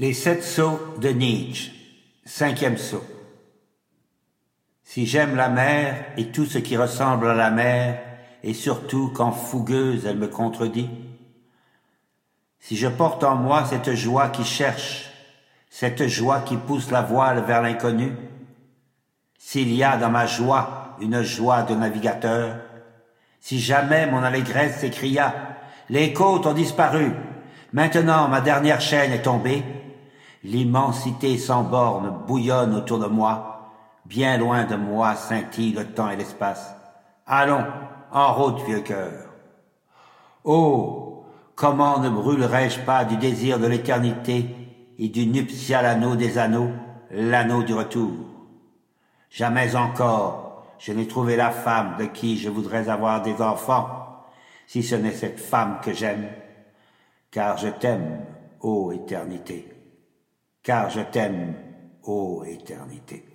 Les sept sceaux de Nietzsche. Cinquième sceau. Si j'aime la mer et tout ce qui ressemble à la mer, et surtout quand fougueuse elle me contredit, si je porte en moi cette joie qui cherche, cette joie qui pousse la voile vers l'inconnu, s'il y a dans ma joie une joie de navigateur, si jamais mon allégresse s'écria, les côtes ont disparu, maintenant ma dernière chaîne est tombée, L'immensité sans borne bouillonne autour de moi. Bien loin de moi scintillent le temps et l'espace. Allons, en route, vieux cœur. Oh, comment ne brûlerais-je pas du désir de l'éternité et du nuptial anneau des anneaux, l'anneau du retour? Jamais encore je n'ai trouvé la femme de qui je voudrais avoir des enfants, si ce n'est cette femme que j'aime, car je t'aime, ô éternité car je t'aime, ô éternité.